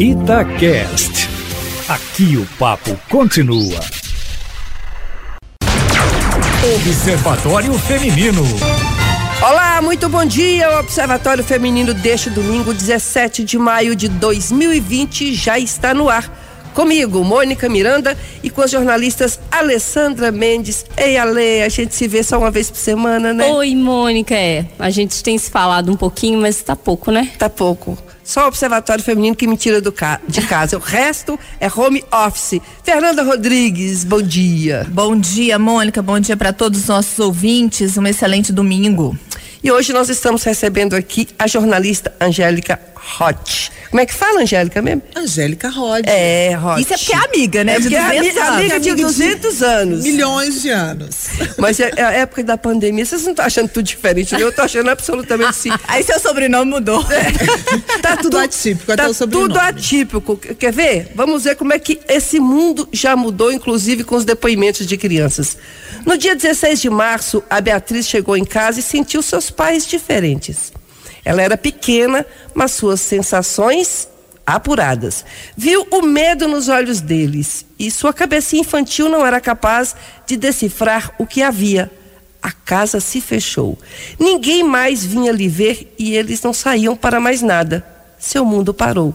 Itacast. Aqui o papo continua. Observatório Feminino. Olá, muito bom dia. O Observatório Feminino deste domingo, 17 de maio de 2020, já está no ar. Comigo, Mônica Miranda, e com as jornalistas Alessandra Mendes. Ei, Ale, a gente se vê só uma vez por semana, né? Oi, Mônica, é. A gente tem se falado um pouquinho, mas tá pouco, né? Tá pouco. Só o Observatório Feminino que me tira do ca de casa. O resto é home office. Fernanda Rodrigues, bom dia. Bom dia, Mônica. Bom dia para todos os nossos ouvintes. Um excelente domingo. E hoje nós estamos recebendo aqui a jornalista Angélica Hot. Como é que fala, Angélica mesmo? Angélica Rod. É, Hot. Isso é porque é amiga, né? É de porque é 200 amiga, anos. amiga de 200 anos. Milhões de anos. Mas é, é a época da pandemia. Vocês não estão achando tudo diferente, né? Eu tô achando absolutamente sim. Aí seu sobrenome mudou. Tá tudo atípico, até tá o sobrenome. tudo atípico. Quer ver? Vamos ver como é que esse mundo já mudou, inclusive com os depoimentos de crianças. No dia 16 de março, a Beatriz chegou em casa e sentiu seus pais diferentes. Ela era pequena, mas suas sensações apuradas. Viu o medo nos olhos deles e sua cabecinha infantil não era capaz de decifrar o que havia. A casa se fechou. Ninguém mais vinha lhe ver e eles não saíam para mais nada. Seu mundo parou.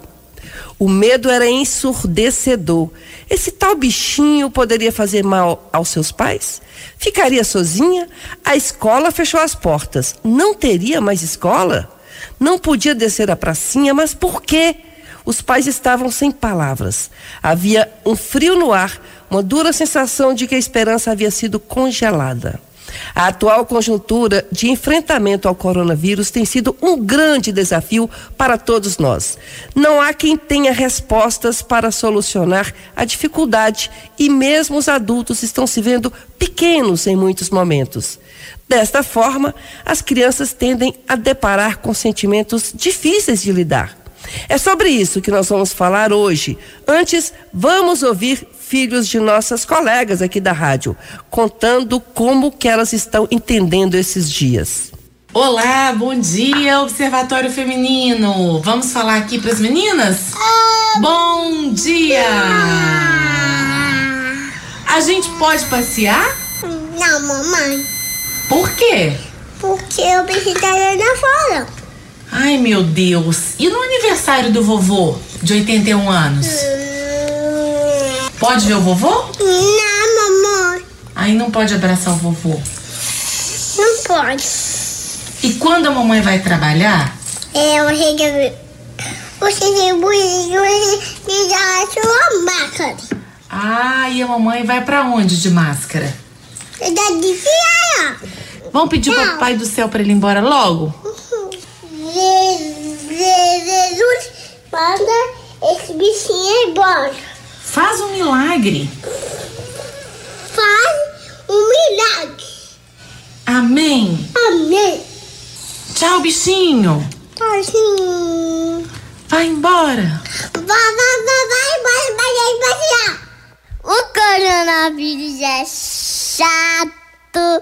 O medo era ensurdecedor. Esse tal bichinho poderia fazer mal aos seus pais? Ficaria sozinha? A escola fechou as portas. Não teria mais escola? Não podia descer a pracinha, mas por quê? Os pais estavam sem palavras. Havia um frio no ar, uma dura sensação de que a esperança havia sido congelada. A atual conjuntura de enfrentamento ao coronavírus tem sido um grande desafio para todos nós. Não há quem tenha respostas para solucionar a dificuldade e mesmo os adultos estão se vendo pequenos em muitos momentos. Desta forma, as crianças tendem a deparar com sentimentos difíceis de lidar. É sobre isso que nós vamos falar hoje. Antes, vamos ouvir filhos de nossas colegas aqui da rádio, contando como que elas estão entendendo esses dias. Olá, bom dia, Observatório Feminino. Vamos falar aqui para as meninas? Bom dia! A gente pode passear? Não, mamãe. Por quê? Porque eu lá fora. Ai, meu Deus. E no aniversário do vovô, de 81 anos? Pode ver o vovô? Não, mamãe. Aí não pode abraçar o vovô. Não pode. E quando a mamãe vai trabalhar? É, eu cheguei. Você você já sua máscara. Ah, e a mamãe vai para onde de máscara? Dá de. Vamos pedir pro Não. papai do céu para ele ir embora logo? Jesus manda esse bichinho embora. Faz um milagre. Faz um milagre. Amém. Amém. Tchau, bichinho. Assim. Vai embora. Vai, vai, vai, vai, vai, vai, vai passear. O coronavírus é chato.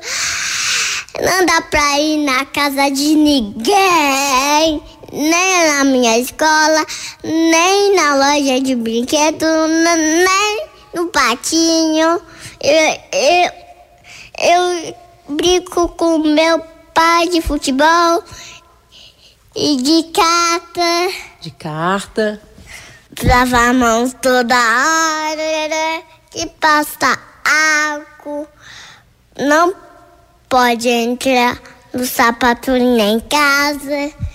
Não dá pra ir na casa de ninguém. Nem na minha escola, nem na loja de brinquedo, nem no patinho. Eu, eu, eu brinco com meu pai de futebol e de carta. De carta. Lavar a mão toda hora e passa álcool. Não pode entrar no sapato nem em casa.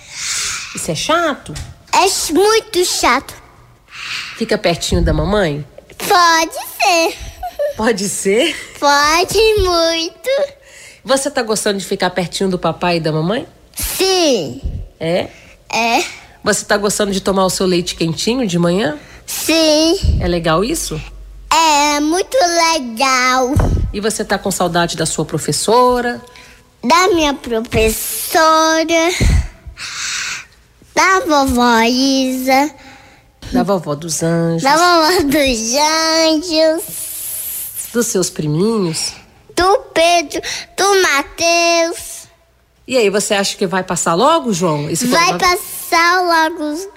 Isso é chato? É muito chato. Fica pertinho da mamãe? Pode ser. Pode ser. Pode muito. Você tá gostando de ficar pertinho do papai e da mamãe? Sim. É? É. Você tá gostando de tomar o seu leite quentinho de manhã? Sim. É legal isso? É muito legal. E você tá com saudade da sua professora? Da minha professora. Da vovó Isa. Da vovó dos anjos? Da vovó dos anjos. Dos seus priminhos? Do Pedro. Do Matheus. E aí, você acha que vai passar logo, João? Esse Vai passar logo.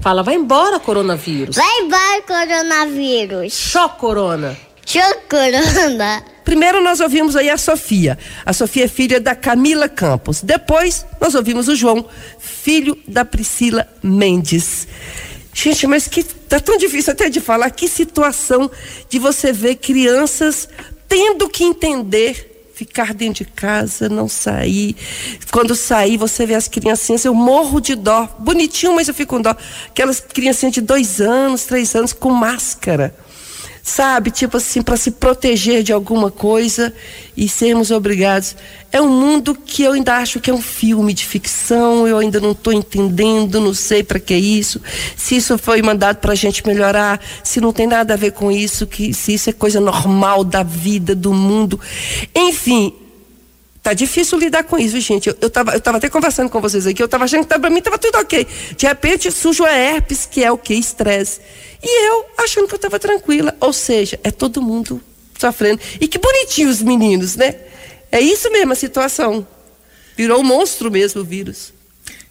Fala, vai embora, coronavírus. Vai embora, coronavírus. Show, corona. Show, corona. Primeiro nós ouvimos aí a Sofia. A Sofia é filha da Camila Campos. Depois nós ouvimos o João, filho da Priscila Mendes. Gente, mas que tá tão difícil até de falar que situação de você ver crianças tendo que entender ficar dentro de casa, não sair. Quando sair, você vê as criancinhas, eu morro de dó. Bonitinho, mas eu fico com dó. Aquelas criancinhas de dois anos, três anos, com máscara sabe? Tipo assim, para se proteger de alguma coisa e sermos obrigados. É um mundo que eu ainda acho que é um filme de ficção, eu ainda não estou entendendo, não sei para que isso, se isso foi mandado para a gente melhorar, se não tem nada a ver com isso, que se isso é coisa normal da vida, do mundo. Enfim, Tá difícil lidar com isso, gente. Eu, eu, tava, eu tava até conversando com vocês aqui, eu tava achando que pra mim tava tudo ok. De repente surge a herpes, que é o que? Estresse. E eu achando que eu tava tranquila. Ou seja, é todo mundo sofrendo. E que bonitinho os meninos, né? É isso mesmo a situação. Virou um monstro mesmo o vírus.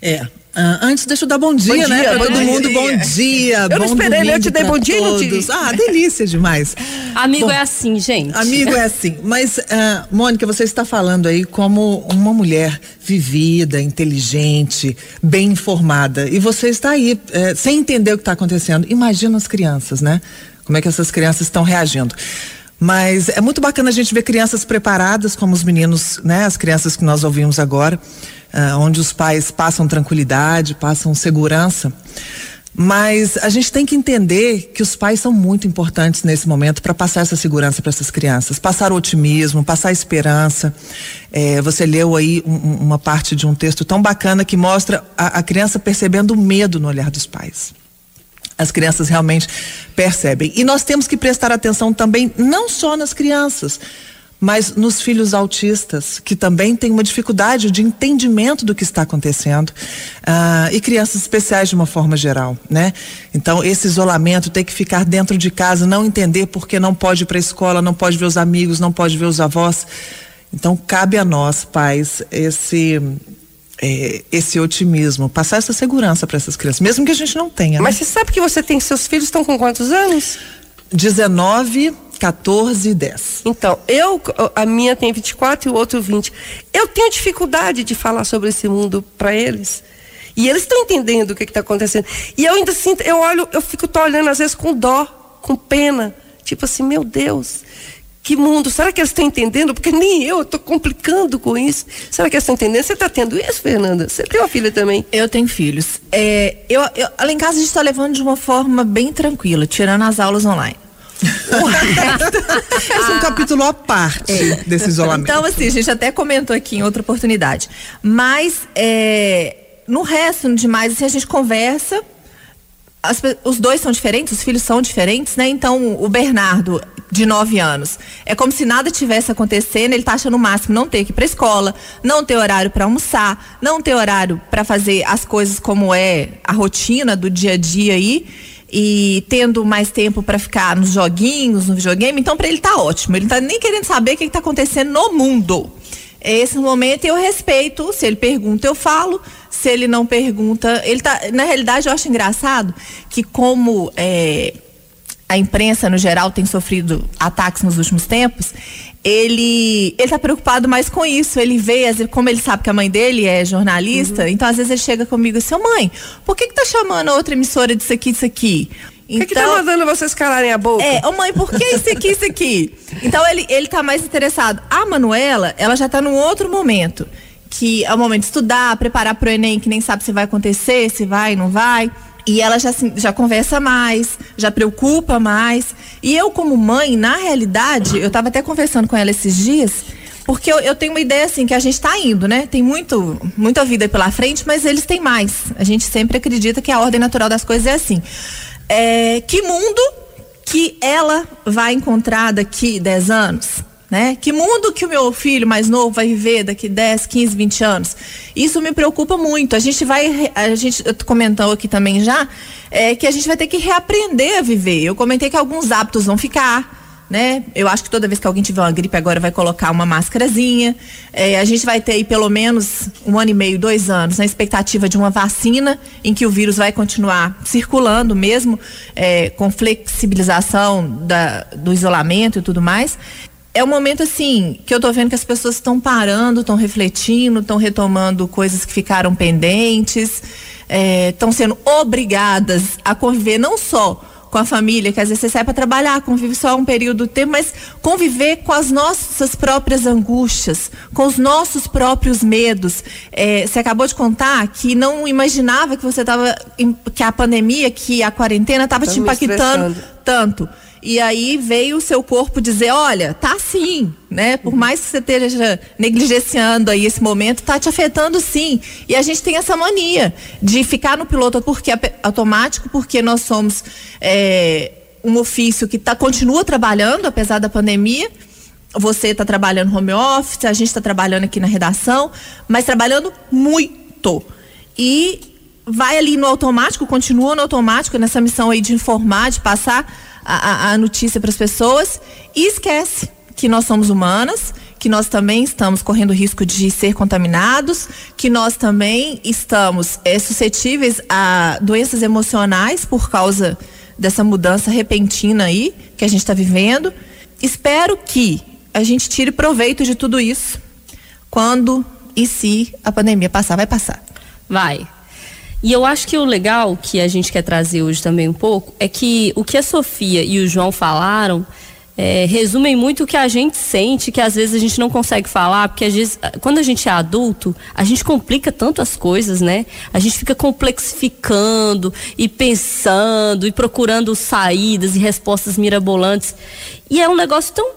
É. Ah, antes, deixa eu dar bom dia, Bom né? dia, Pra bom todo dia. mundo, bom dia. Eu não bom esperei, né? Eu te dei bom dia e não te- todos. Ah, delícia demais. Amigo Bom, é assim, gente. Amigo é assim. Mas, ah, Mônica, você está falando aí como uma mulher vivida, inteligente, bem informada. E você está aí, eh, sem entender o que está acontecendo. Imagina as crianças, né? Como é que essas crianças estão reagindo. Mas é muito bacana a gente ver crianças preparadas, como os meninos, né? As crianças que nós ouvimos agora, ah, onde os pais passam tranquilidade, passam segurança. Mas a gente tem que entender que os pais são muito importantes nesse momento para passar essa segurança para essas crianças, passar otimismo, passar esperança. É, você leu aí um- uma parte de um texto tão bacana que mostra a, a criança percebendo o medo no olhar dos pais. As crianças realmente percebem. E nós temos que prestar atenção também, não só nas crianças, mas nos filhos autistas, que também têm uma dificuldade de entendimento do que está acontecendo, ah, e crianças especiais de uma forma geral, né? Então, esse isolamento, ter que ficar dentro de casa, não entender porque não pode ir para a escola, não pode ver os amigos, não pode ver os avós. Então, cabe a nós, pais, esse. eh, esse otimismo, passar essa segurança para essas crianças, mesmo que a gente não tenha. né? Mas você sabe que você tem seus filhos estão com quantos anos? 19, 14 e 10. Então, eu, a minha tem 24 e o outro 20. Eu tenho dificuldade de falar sobre esse mundo para eles. E eles estão entendendo o que está acontecendo. E eu ainda sinto, eu olho, eu fico tô olhando às vezes com dó, com pena. Tipo assim, meu Deus, que mundo. Será que eles estão entendendo? Porque nem eu estou complicando com isso. Será que eles estão entendendo? Você está tendo isso, Fernanda? Você tem uma filha também? Eu tenho filhos. É, eu, eu, lá em casa a gente está levando de uma forma bem tranquila, tirando as aulas online. É um capítulo à parte desse isolamento. Então, assim, a gente até comentou aqui em outra oportunidade. Mas, é, no resto, no demais, assim, a gente conversa. As os dois são diferentes, os filhos são diferentes, né? Então, o Bernardo, de 9 anos, é como se nada tivesse acontecendo, ele tá achando o máximo não ter que ir pra escola, não ter horário para almoçar, não ter horário para fazer as coisas como é a rotina do dia a dia aí e tendo mais tempo para ficar nos joguinhos, no videogame, então para ele tá ótimo. Ele não tá nem querendo saber o que, que tá acontecendo no mundo. Esse momento eu respeito, se ele pergunta eu falo, se ele não pergunta, ele tá, na realidade eu acho engraçado que como é, a imprensa no geral tem sofrido ataques nos últimos tempos, ele ele tá preocupado mais com isso. Ele vê, como ele sabe que a mãe dele é jornalista, então às vezes ele chega comigo assim, "Ô, mãe, por que que tá chamando outra emissora disso aqui, disso aqui? O que, que tá mandando vocês calarem a boca? É, ô mãe, por que isso aqui, isso aqui? Então ele, ele tá mais interessado. A Manuela, ela já tá num outro momento. Que é o momento de estudar, preparar pro Enem, que nem sabe se vai acontecer, se vai, não vai. E ela já, já conversa mais, já preocupa mais. E eu, como mãe, na realidade, eu tava até conversando com ela esses dias, porque eu, eu tenho uma ideia assim, que a gente tá indo, né? Tem muito, muita vida pela frente, mas eles têm mais. A gente sempre acredita que a ordem natural das coisas é assim. É, que mundo que ela vai encontrar daqui 10 anos? Né? Que mundo que o meu filho mais novo vai viver daqui 10, 15, 20 anos? Isso me preocupa muito. A gente vai, a gente comentou aqui também já, é, que a gente vai ter que reaprender a viver. Eu comentei que alguns hábitos vão ficar, né? Eu acho que toda vez que alguém tiver uma gripe agora vai colocar uma máscarazinha. É, a gente vai ter aí pelo menos um ano e meio, dois anos, na expectativa de uma vacina em que o vírus vai continuar circulando mesmo, é, com flexibilização da, do isolamento e tudo mais é um momento assim que eu tô vendo que as pessoas estão parando, estão refletindo, estão retomando coisas que ficaram pendentes, estão é, sendo obrigadas a conviver não só com a família, que às vezes você sai para trabalhar, convive só um período do tempo, mas conviver com as nossas próprias angústias, com os nossos próprios medos. É, você acabou de contar que não imaginava que você estava, que a pandemia, que a quarentena estava te impactando tanto. E aí veio o seu corpo dizer, olha, tá sim, né? Por mais que você esteja negligenciando aí esse momento, tá te afetando sim. E a gente tem essa mania de ficar no piloto porque automático, porque nós somos é, um ofício que tá, continua trabalhando, apesar da pandemia. Você está trabalhando home office, a gente está trabalhando aqui na redação, mas trabalhando muito. E vai ali no automático, continua no automático nessa missão aí de informar, de passar a, a notícia para as pessoas e esquece que nós somos humanas, que nós também estamos correndo risco de ser contaminados, que nós também estamos é, suscetíveis a doenças emocionais por causa dessa mudança repentina aí que a gente está vivendo. Espero que a gente tire proveito de tudo isso quando e se a pandemia passar, vai passar. Vai. E eu acho que o legal que a gente quer trazer hoje também um pouco é que o que a Sofia e o João falaram é, resumem muito o que a gente sente, que às vezes a gente não consegue falar, porque às vezes, quando a gente é adulto, a gente complica tanto as coisas, né? A gente fica complexificando e pensando e procurando saídas e respostas mirabolantes. E é um negócio tão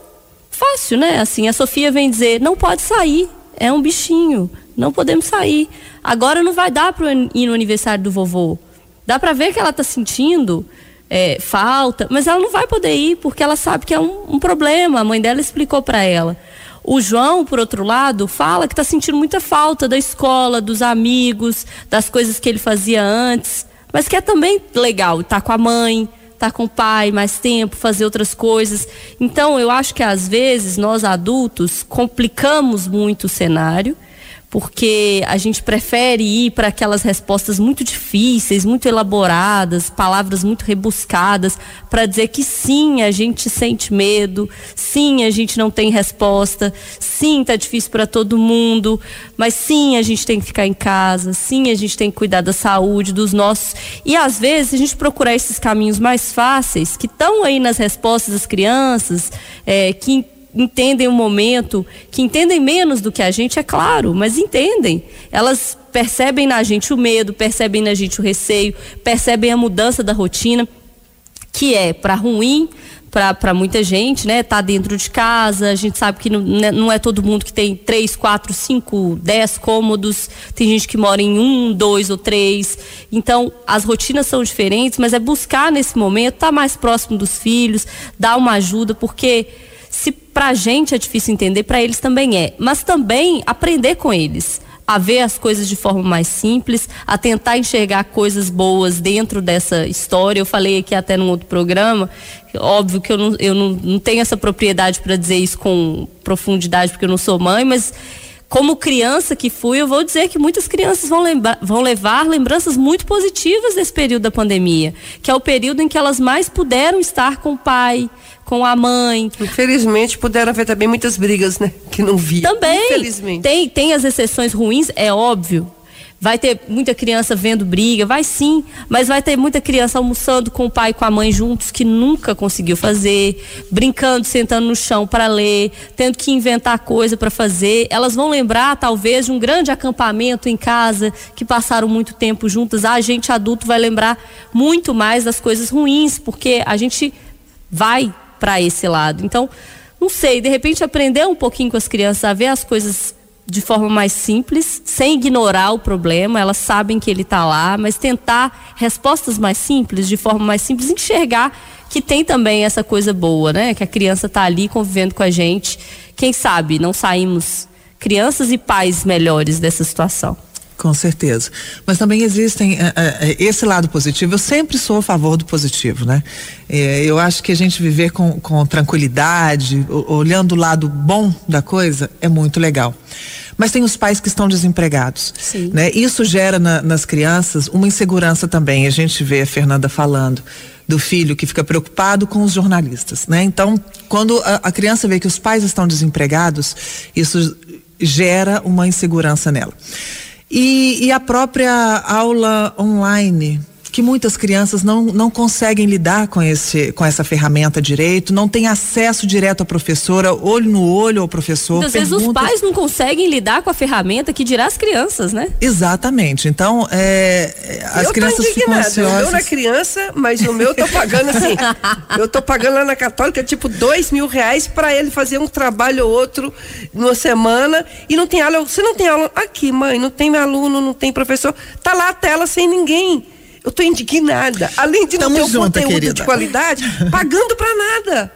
fácil, né? Assim, a Sofia vem dizer: não pode sair, é um bichinho, não podemos sair. Agora não vai dar para ir no aniversário do vovô. Dá para ver que ela está sentindo é, falta, mas ela não vai poder ir porque ela sabe que é um, um problema. A mãe dela explicou para ela. O João, por outro lado, fala que está sentindo muita falta da escola, dos amigos, das coisas que ele fazia antes, mas que é também legal estar tá com a mãe, estar tá com o pai mais tempo, fazer outras coisas. Então, eu acho que às vezes nós adultos complicamos muito o cenário porque a gente prefere ir para aquelas respostas muito difíceis, muito elaboradas, palavras muito rebuscadas, para dizer que sim, a gente sente medo, sim, a gente não tem resposta, sim, tá difícil para todo mundo, mas sim, a gente tem que ficar em casa, sim, a gente tem que cuidar da saúde dos nossos. E às vezes a gente procurar esses caminhos mais fáceis, que estão aí nas respostas das crianças, é, que entendem o momento, que entendem menos do que a gente, é claro, mas entendem. Elas percebem na gente o medo, percebem na gente o receio, percebem a mudança da rotina, que é para ruim para muita gente, né? Tá dentro de casa, a gente sabe que não, né, não é todo mundo que tem três, quatro, cinco, dez cômodos, tem gente que mora em um, dois ou três. Então, as rotinas são diferentes, mas é buscar nesse momento estar tá mais próximo dos filhos, dar uma ajuda, porque se para a gente é difícil entender, para eles também é. Mas também aprender com eles a ver as coisas de forma mais simples, a tentar enxergar coisas boas dentro dessa história. Eu falei aqui até num outro programa, óbvio que eu não, eu não, não tenho essa propriedade para dizer isso com profundidade, porque eu não sou mãe, mas como criança que fui, eu vou dizer que muitas crianças vão, lembra, vão levar lembranças muito positivas desse período da pandemia, que é o período em que elas mais puderam estar com o pai, com a mãe. Infelizmente, puderam haver também muitas brigas, né? Que não vi. Também. Infelizmente. Tem, tem as exceções ruins, é óbvio. Vai ter muita criança vendo briga, vai sim, mas vai ter muita criança almoçando com o pai e com a mãe juntos que nunca conseguiu fazer, brincando, sentando no chão para ler, tendo que inventar coisa para fazer. Elas vão lembrar talvez de um grande acampamento em casa que passaram muito tempo juntas. A gente adulto vai lembrar muito mais das coisas ruins, porque a gente vai para esse lado. Então, não sei, de repente aprender um pouquinho com as crianças a ver as coisas de forma mais simples, sem ignorar o problema, elas sabem que ele está lá, mas tentar respostas mais simples, de forma mais simples, enxergar que tem também essa coisa boa, né? Que a criança está ali convivendo com a gente. Quem sabe não saímos crianças e pais melhores dessa situação. Com certeza. Mas também existem uh, uh, esse lado positivo. Eu sempre sou a favor do positivo, né? Eu acho que a gente viver com, com tranquilidade, olhando o lado bom da coisa, é muito legal. Mas tem os pais que estão desempregados. Sim. Né? Isso gera na, nas crianças uma insegurança também. A gente vê a Fernanda falando do filho que fica preocupado com os jornalistas, né? Então, quando a, a criança vê que os pais estão desempregados, isso gera uma insegurança nela. E, e a própria aula online, que muitas crianças não, não conseguem lidar com, esse, com essa ferramenta direito, não têm acesso direto à professora, olho no olho ao professor. Muitas vezes os pais não conseguem lidar com a ferramenta, que dirá as crianças, né? Exatamente. Então, é, as eu crianças ficam ansiosas. O meu não é criança, mas o meu eu tô pagando assim. eu tô pagando lá na Católica, tipo, dois mil reais para ele fazer um trabalho ou outro numa semana e não tem aula. Você não tem aula? Aqui, mãe, não tem aluno, não tem professor. Tá lá a tela sem ninguém. Eu estou indignada. Além de não ter um conteúdo querida. de qualidade, pagando para nada.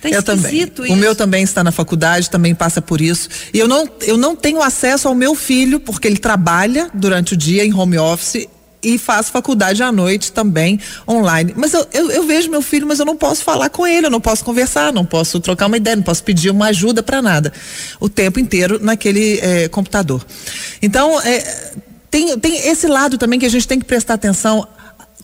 Tá eu também. Isso. O meu também está na faculdade, também passa por isso. E eu não, eu não tenho acesso ao meu filho, porque ele trabalha durante o dia em home office e faz faculdade à noite também online. Mas eu, eu, eu, vejo meu filho, mas eu não posso falar com ele, eu não posso conversar, não posso trocar uma ideia, não posso pedir uma ajuda para nada. O tempo inteiro naquele é, computador. Então, é, tem, tem esse lado também que a gente tem que prestar atenção.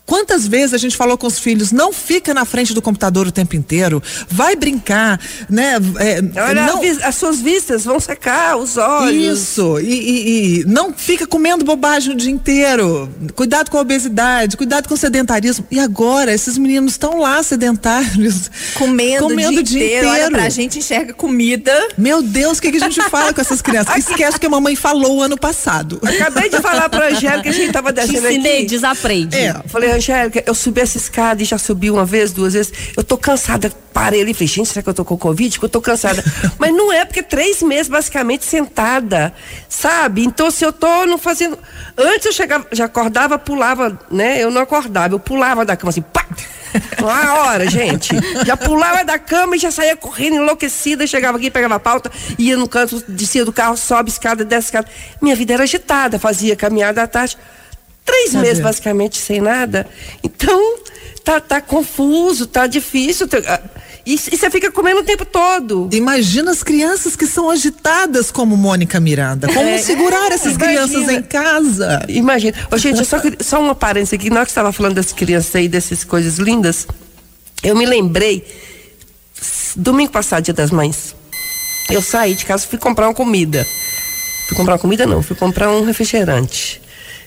Quantas vezes a gente falou com os filhos, não fica na frente do computador o tempo inteiro, vai brincar, né? É, Olha, não... as suas vistas vão secar, os olhos. Isso, e, e, e, não fica comendo bobagem o dia inteiro. Cuidado com a obesidade, cuidado com o sedentarismo. E agora, esses meninos estão lá sedentários. Comendo, comendo o dia, inteiro. inteiro. Olha, pra gente enxerga comida. Meu Deus, o que, que a gente fala com essas crianças? Esquece o que a mamãe falou ano passado. Acabei de falar pra Angélica que a gente tava descendo Te ensinei, aqui. desaprende. É. Falei, Angélica, eu subi essa escada e já subi uma vez, duas vezes. Eu tô cansada. Parei ali e falei, gente, será que eu tô com Covid? Porque eu tô cansada. Mas não é, porque três meses basicamente sentada, sabe? Então, se eu tô não fazendo. Antes eu chegava, já acordava, pulava, né? Eu não acordava, eu pulava da cama assim, pá! Uma hora, gente. Já pulava da cama e já saía correndo enlouquecida, chegava aqui, pegava a pauta, ia no canto, descia do carro, sobe escada, desce escada. Minha vida era agitada, fazia caminhada à tarde. Três tá meses basicamente sem nada. Então, tá, tá confuso, tá difícil. Tá, e, e você fica comendo o tempo todo. Imagina as crianças que são agitadas como Mônica Miranda. Como é, segurar é, essas imagina. crianças em casa? Imagina. Ô, gente, só, só uma parência aqui. Na hora que estava falando das crianças aí, dessas coisas lindas, eu me lembrei, domingo passado, dia das mães, eu saí de casa fui comprar uma comida. Fui comprar uma comida não, fui comprar um refrigerante.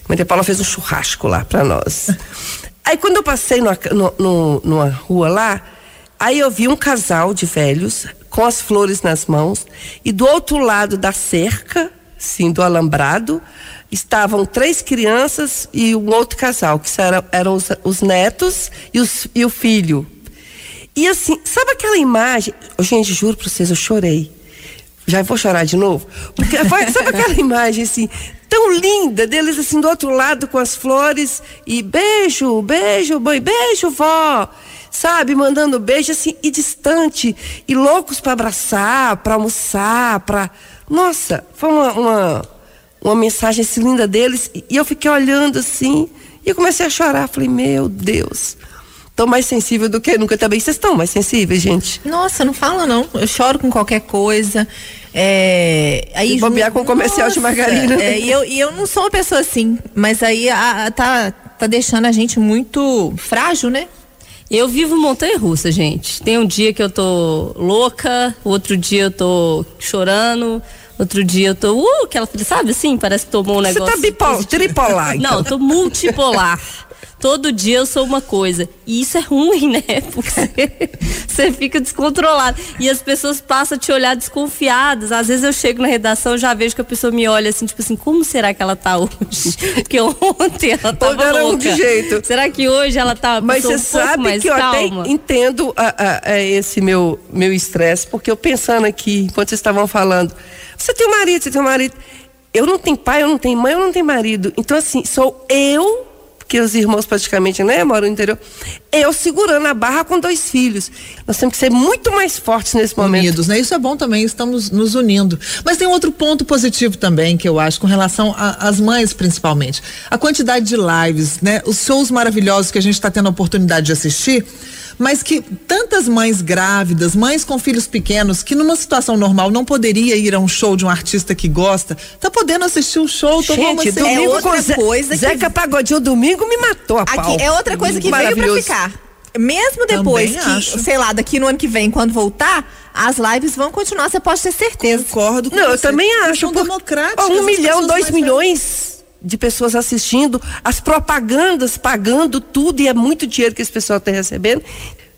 Maria Paula fez um churrasco lá para nós. Aí quando eu passei numa, no, numa rua lá, aí eu vi um casal de velhos com as flores nas mãos e do outro lado da cerca, sim, do alambrado, estavam três crianças e um outro casal, que eram, eram os, os netos e, os, e o filho. E assim, sabe aquela imagem? Gente, juro para vocês, eu chorei. Já vou chorar de novo? Porque sabe aquela imagem assim, tão linda deles assim do outro lado com as flores e beijo, beijo, mãe, beijo, vó. Sabe, mandando beijo assim e distante e loucos para abraçar, para almoçar, para Nossa, foi uma, uma uma mensagem assim linda deles e eu fiquei olhando assim e eu comecei a chorar, falei: "Meu Deus, Tô mais sensível do que nunca também. Vocês estão mais sensíveis, gente? Nossa, não fala não. Eu choro com qualquer coisa. É, aí bobear com comercial nossa, de margarina. É, e, eu, e eu não sou uma pessoa assim, mas aí a, a, tá, tá deixando a gente muito frágil, né? Eu vivo montanha russa, gente. Tem um dia que eu tô louca, outro dia eu tô chorando, outro dia eu tô, uh, aquela, sabe assim, parece que tomou um negócio. Você tá bipolar, tripolar. Então. Não, eu tô multipolar. todo dia eu sou uma coisa. E isso é ruim, né? Porque você fica descontrolado. E as pessoas passam a te olhar desconfiadas. Às vezes eu chego na redação já vejo que a pessoa me olha assim, tipo assim, como será que ela tá hoje? Porque ontem ela tava era louca. de jeito. Será que hoje ela tá Mas você um sabe que eu calma? até entendo a, a, a esse meu meu estresse, porque eu pensando aqui, enquanto vocês estavam falando, você tem um marido, você tem um marido. Eu não tenho pai, eu não tenho mãe, eu não tenho marido. Então, assim, sou eu que os irmãos praticamente né, moram no interior. eu segurando a barra com dois filhos. Nós temos que ser muito mais fortes nesse momento. Unidos, né? Isso é bom também, estamos nos unindo. Mas tem outro ponto positivo também que eu acho com relação às mães principalmente. A quantidade de lives, né? Os shows maravilhosos que a gente está tendo a oportunidade de assistir mas que tantas mães grávidas, mães com filhos pequenos, que numa situação normal não poderia ir a um show de um artista que gosta, tá podendo assistir o um show, tomar uma Gente, cerveja. domingo É outra Zé- coisa que- Zeca Pagodinho domingo me matou a pau. Aqui é outra coisa que veio pra ficar. Mesmo depois Também que, acho. sei lá, daqui no ano que vem, quando voltar, as lives vão continuar, você pode ter certeza. Concordo com Não, eu você. também E acho. São por- democráticas. Um milhão, dois milhões de pessoas assistindo, as propagandas pagando tudo e é muito dinheiro que esse pessoal está recebendo.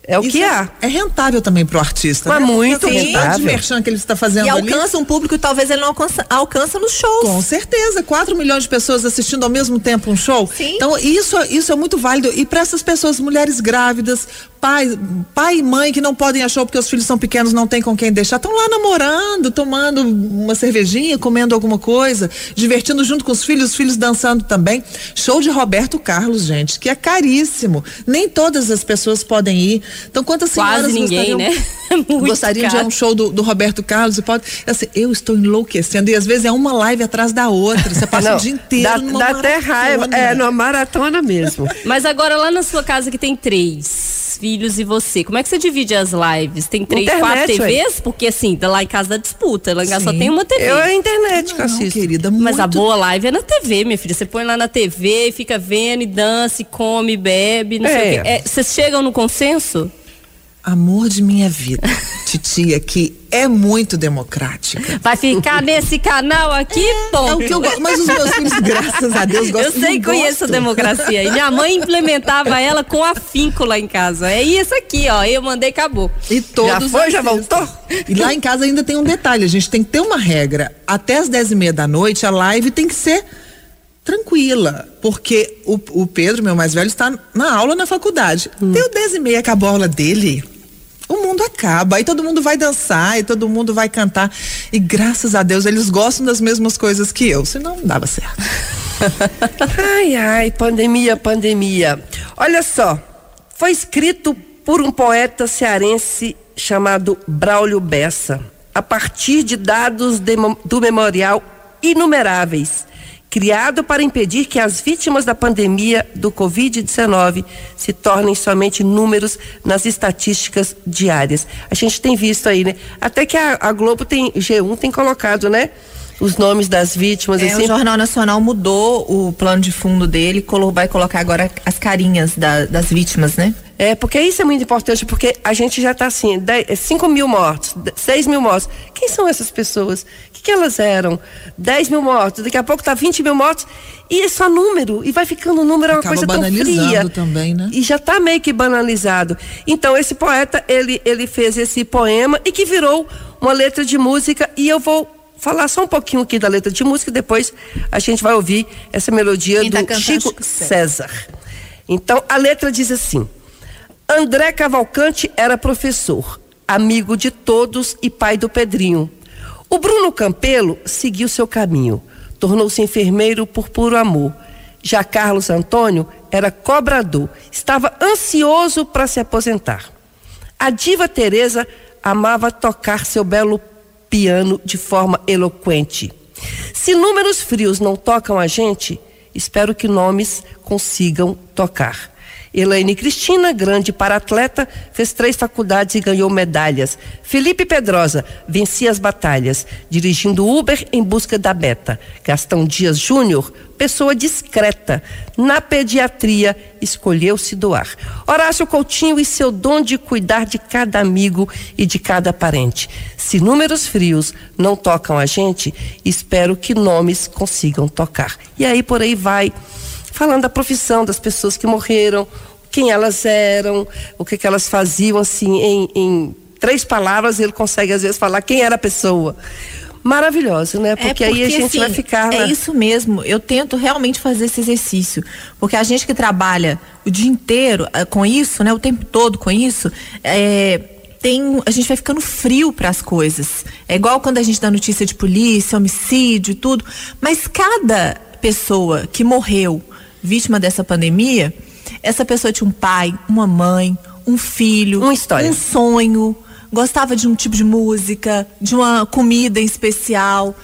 É o Isso que é, há. é rentável também pro artista. Mas né? muito quantidade rentável. de merchan que ele está fazendo E ali. alcança um público que talvez ele não alcança, alcança nos shows. Com certeza, 4 milhões de pessoas assistindo ao mesmo tempo um show. Sim. Então, isso, isso é muito válido. E para essas pessoas, mulheres grávidas, pai, pai e mãe que não podem ir a show porque os filhos são pequenos, não tem com quem deixar, estão lá namorando, tomando uma cervejinha, comendo alguma coisa, divertindo junto com os filhos, os filhos dançando também. Show de Roberto Carlos, gente, que é caríssimo. Nem todas as pessoas podem ir. Então, quantas senhoras Quase ninguém, gostariam, né? Muito gostariam de ir a caro. um show do, do Roberto Carlos e pode. Assim, eu estou enlouquecendo. E às vezes é uma live atrás da outra. Você passa Não, o dia inteiro. dá, numa dá até maratona. raiva. É, numa maratona mesmo. Mas agora lá na sua casa que tem três filhos e você, como é que você divide as lives? Tem três, Internet, quatro ué. TVs? Porque assim, lá em casa dá disputa, lá em casa só tem uma TV. Eu é a internet que eu Não, assisto. querida, Mas a muito- boa live é na TV, minha filha. Você põe lá na TV, fica vendo e dança, e come, e bebe, não sei É. o quê. É, Vocês chegam no consenso? Amor de minha vida. Titia que é muito democrática. Vai ficar nesse canal aqui, É ponto. o que eu gosto. Mas os meus filhos, graças a Deus, Eu gostam. sei e que conheço a gostam. democracia. E minha mãe implementava ela com afinco lá em casa. É isso aqui, ó. Eu mandei, acabou. E todos Já foi, já voltou? E lá em casa ainda tem um detalhe, a gente tem que ter uma regra. Até as dez e meia da noite, a live tem que ser tranquila. Porque o, o Pedro, meu mais velho, está na aula na faculdade. Deu dez e meia, acabou a aula dele. O mundo acaba, aí todo mundo vai dançar, e todo mundo vai cantar. E graças a Deus eles gostam das mesmas coisas que eu, senão não dava certo. Ai, ai, pandemia, pandemia. Olha só, foi escrito por um poeta cearense chamado Braulio Bessa, a partir de dados demo- do memorial inumeráveis, criado para impedir que as vítimas da pandemia do Covid-19 se tornem somente números nas estatísticas diárias. A gente tem visto aí, né? Até que a, a Globo tem, G1 tem colocado, né? Os nomes das vítimas, É, assim. o Jornal Nacional mudou o plano de fundo dele, vai colocar agora as carinhas da- das vítimas, né? É, porque isso é muito importante, porque a gente já está assim, 5 mil mortos, 6 mil mortos. Quem são essas pessoas? O que, que elas eram? 10 mil mortos, daqui a pouco tá 20 mil mortos. E é só número, e vai ficando um número, é uma Acaba coisa tão fria. também, né? E já está meio que banalizado. Então, esse poeta, ele, ele fez esse poema e que virou uma letra de música, e eu vou falar só um pouquinho aqui da letra de música, depois a gente vai ouvir essa melodia Quem tá do cantando, Chico Chico César. César. Então, a letra diz assim: André Cavalcante era professor, amigo de todos e pai do Pedrinho. O Bruno Campelo seguiu seu caminho, tornou-se enfermeiro por puro amor. Já Carlos Antônio era cobrador, estava ansioso para se aposentar. A diva Teresa amava tocar seu belo piano de forma eloquente. Se números frios não tocam a gente, espero que nomes consigam tocar. Elaine Cristina, grande para-atleta, fez três faculdades e ganhou medalhas. Felipe Pedrosa vencia as batalhas, dirigindo Uber em busca da beta. Gastão Dias Júnior, pessoa discreta, na pediatria, escolheu se doar. Horácio Coutinho e seu dom de cuidar de cada amigo e de cada parente. Se números frios não tocam a gente, espero que nomes consigam tocar. E aí por aí vai falando da profissão das pessoas que morreram, quem elas eram, o que, que elas faziam, assim, em, em três palavras ele consegue às vezes falar quem era a pessoa. Maravilhoso, né? Porque, aí a gente vai assim, ficar. É na- isso mesmo. Eu tento realmente fazer esse exercício. Porque a gente que trabalha o dia inteiro eh, com isso, né? O tempo todo com isso, é, tem, a gente vai ficando frio para as coisas. É igual quando a gente dá notícia de polícia, homicídio e tudo. Mas cada pessoa que morreu vítima dessa pandemia, Essa pessoa tinha um pai, uma mãe, um filho, Uma história. um sonho, gostava de um tipo de música, de uma comida em especial.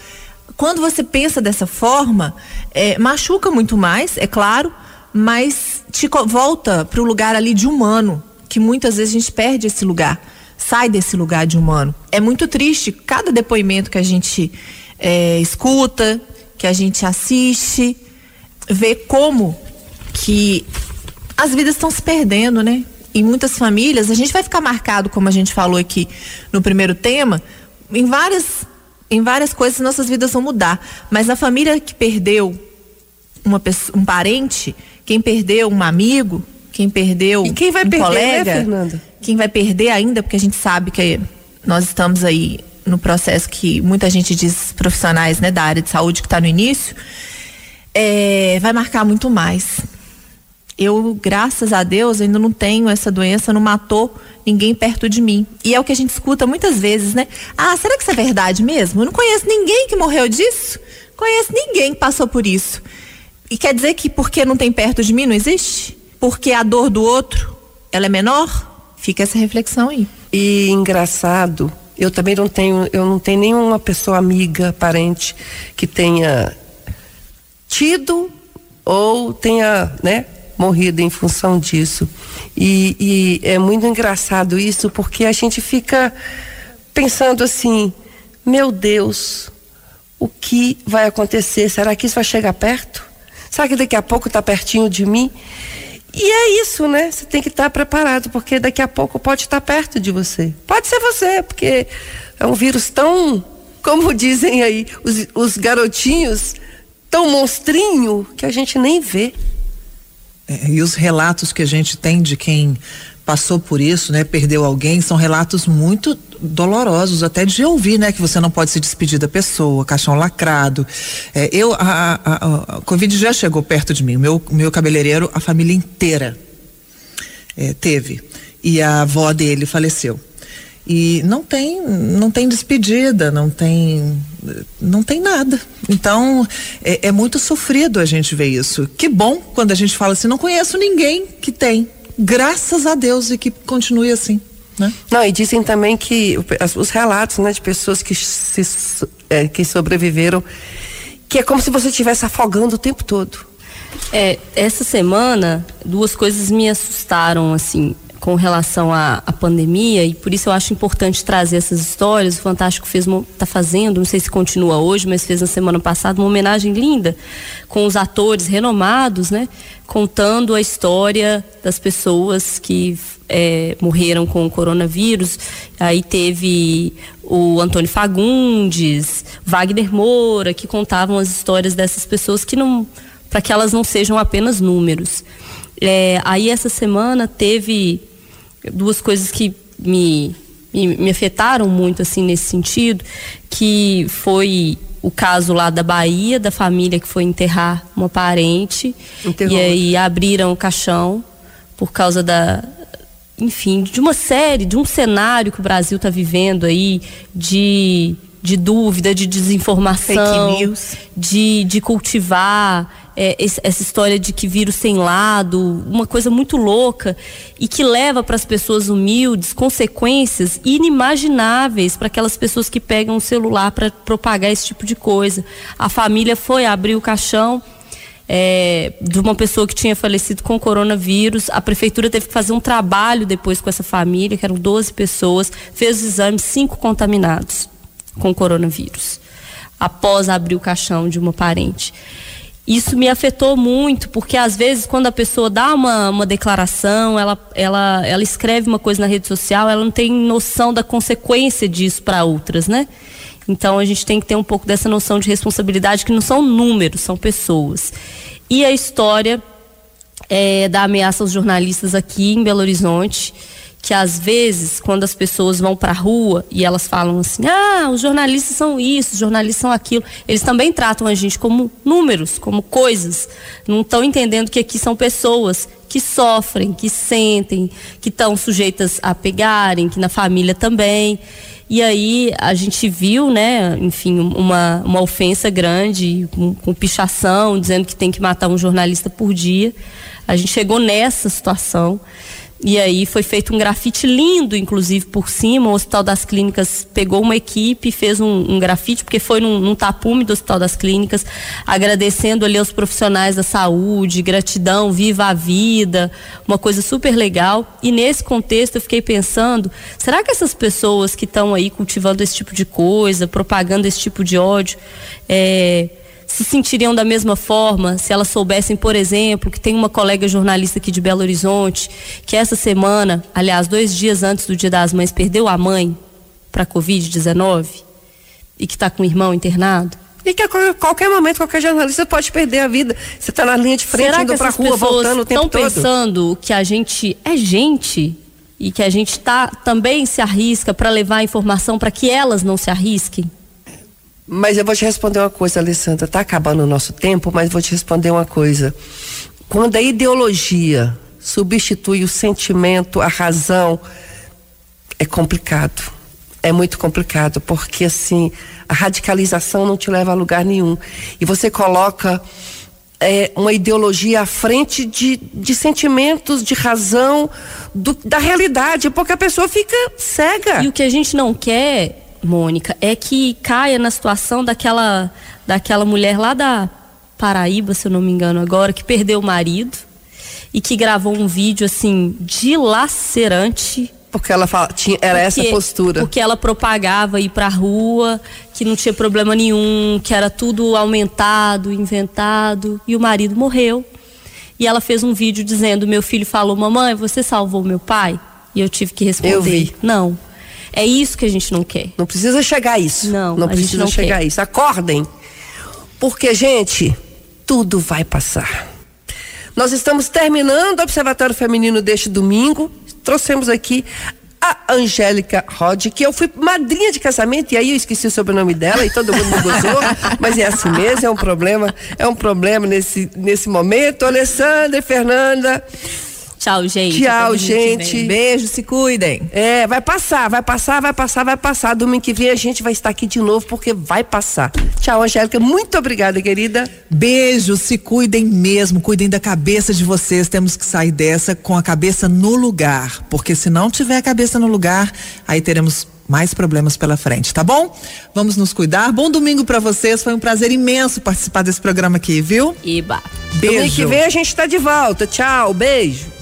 Quando você pensa dessa forma, é, machuca muito mais, é claro, mas te volta para o lugar ali de humano, que muitas vezes a gente perde esse lugar, sai desse lugar de humano. É muito triste cada depoimento que a gente é, escuta, que a gente assiste, ver como que as vidas estão se perdendo, né? Em muitas famílias, a gente vai ficar marcado, como a gente falou aqui no primeiro tema, em várias, em várias coisas nossas vidas vão mudar. Mas a família que perdeu uma pessoa, um parente, quem perdeu um amigo, quem perdeu E quem vai um perder, né, colega, Fernanda? quem vai perder ainda, porque a gente sabe que nós estamos aí no processo que muita gente diz profissionais né, da área de saúde que está no início, é, vai marcar muito mais. Eu, graças a Deus, ainda não tenho essa doença, não matou ninguém perto de mim. E é o que a gente escuta muitas vezes, né? Ah, será que isso é verdade mesmo? Eu não conheço ninguém que morreu disso. Conheço ninguém que passou por isso. E quer dizer que porque não tem perto de mim não existe? Porque a dor do outro, ela é menor? Fica essa reflexão aí. E engraçado, eu também não tenho, eu não tenho nenhuma pessoa amiga, parente que tenha tido ou tenha, né, morrido em função disso. E, e é muito engraçado isso porque a gente fica pensando assim, meu Deus, o que vai acontecer? Será que isso vai chegar perto? Será que daqui a pouco está pertinho de mim? E é isso, né? Você tem que estar preparado, porque daqui a pouco pode estar perto de você. Pode ser você, porque é um vírus tão, como dizem aí, os, os garotinhos, tão monstrinho que a gente nem vê. É, e os relatos que a gente tem de quem passou por isso, né, perdeu alguém, são relatos muito dolorosos até de ouvir, né, que você não pode se despedir da pessoa, caixão lacrado. É, eu, a, a, a, Covid já chegou perto de mim, meu, meu cabeleireiro, a família inteira é, teve e a avó dele faleceu. E não tem, não tem despedida, não tem, não tem nada. Então é, é muito sofrido a gente ver isso. Que bom quando a gente fala assim, não conheço ninguém que tem. Graças a Deus e que continue assim. Né? Não, e dizem também que os relatos né, de pessoas que, se, é, que sobreviveram, que é como se você estivesse afogando o tempo todo. É, essa semana, duas coisas me assustaram, assim, com relação à, à pandemia, e por isso eu acho importante trazer essas histórias. O Fantástico fez, está fazendo, não sei se continua hoje, mas fez na semana passada uma homenagem linda com os atores renomados, né? Contando a história das pessoas que é, morreram com o coronavírus. Aí teve o Antônio Fagundes, Wagner Moura, que contavam as histórias dessas pessoas que não para que elas não sejam apenas números. É, aí essa semana teve duas coisas que me, me, me afetaram muito assim nesse sentido, que foi o caso lá da Bahia, da família que foi enterrar uma parente Enterrou. e aí abriram o caixão por causa da enfim, de uma série, de um cenário que o Brasil está vivendo aí de, de dúvida, de desinformação, Fake news. de, de cultivar é, essa história de que vírus tem lado, uma coisa muito louca e que leva para as pessoas humildes consequências inimagináveis para aquelas pessoas que pegam o celular para propagar esse tipo de coisa. A família foi abrir o caixão é, de uma pessoa que tinha falecido com coronavírus. A prefeitura teve que fazer um trabalho depois com essa família, que eram 12 pessoas, fez os exames, cinco contaminados com coronavírus, após abrir o caixão de uma parente. Isso me afetou muito, porque às vezes quando a pessoa dá uma, uma declaração, ela, ela, ela escreve uma coisa na rede social, ela não tem noção da consequência disso para outras, né? Então a gente tem que ter um pouco dessa noção de responsabilidade, que não são números, são pessoas. E a história é, da ameaça aos jornalistas aqui em Belo Horizonte, que às vezes, quando as pessoas vão para a rua e elas falam assim: ah, os jornalistas são isso, os jornalistas são aquilo, eles também tratam a gente como números, como coisas. Não estão entendendo que aqui são pessoas que sofrem, que sentem, que estão sujeitas a pegarem, que na família também. E aí a gente viu, né, enfim, uma, uma ofensa grande, com, com pichação, dizendo que tem que matar um jornalista por dia. A gente chegou nessa situação. E aí foi feito um grafite lindo, inclusive, por cima. O Hospital das Clínicas pegou uma equipe e fez um, um grafite, porque foi num, num, tapume do Hospital das Clínicas, agradecendo ali aos profissionais da saúde, gratidão, viva a vida, uma coisa super legal. E nesse contexto eu fiquei pensando, será que essas pessoas que estão aí cultivando esse tipo de coisa, propagando esse tipo de ódio, é, se sentiriam da mesma forma se elas soubessem, por exemplo, que tem uma colega jornalista aqui de Belo Horizonte que essa semana, aliás, dois dias antes do Dia das Mães, perdeu a mãe para Covid-19 e que está com o irmão internado? E que a qualquer momento, qualquer jornalista pode perder a vida. Você está na linha de frente, Será indo para a rua, voltando o tempo todo. Estão pensando que a gente é gente e que a gente tá, também se arrisca para levar a informação para que elas não se arrisquem? Mas eu vou te responder uma coisa, Alessandra. Está acabando o nosso tempo, mas vou te responder uma coisa. Quando a ideologia substitui o sentimento, a razão, é complicado. É muito complicado, porque assim, a radicalização não te leva a lugar nenhum. E você coloca é, uma ideologia à frente de, de sentimentos, de razão, do, da realidade, porque a pessoa fica cega. E o que a gente não quer Mônica, é que caia na situação daquela, daquela mulher lá da Paraíba, se eu não me engano agora, que perdeu o marido e que gravou um vídeo assim dilacerante porque ela fala, tinha, era porque, essa postura. Porque ela propagava ir pra rua, que não tinha problema nenhum, que era tudo aumentado, inventado, e o marido morreu. E ela fez um vídeo dizendo: Meu filho falou, mamãe, você salvou meu pai? E eu tive que responder: eu vi. Não. É isso que a gente não quer. Não precisa chegar a isso. Não, não precisa não chegar quer. a isso. Acordem. Porque, gente, tudo vai passar. Nós estamos terminando o Observatório Feminino deste domingo. Trouxemos aqui a Angélica Rod, que eu fui madrinha de casamento, e aí eu esqueci o sobrenome dela e todo mundo me gostou, mas é assim mesmo, é um problema, é um problema nesse, nesse momento. Alessandra e Fernanda, Tchau, gente. Tchau, gente. Beijo, se cuidem. É, vai passar, vai passar, vai passar, vai passar. Domingo que vem a gente vai estar aqui de novo porque vai passar. Tchau, Angélica. Muito obrigada, querida. Beijo, se cuidem mesmo, cuidem da cabeça de vocês. Temos que sair dessa com a cabeça no lugar, porque se não tiver a cabeça no lugar, aí teremos mais problemas pela frente, tá bom? Vamos nos cuidar. Bom domingo para vocês. Foi um prazer imenso participar desse programa aqui, viu? Iba. Beijo. Domingo que vem a gente tá de volta. Tchau, beijo.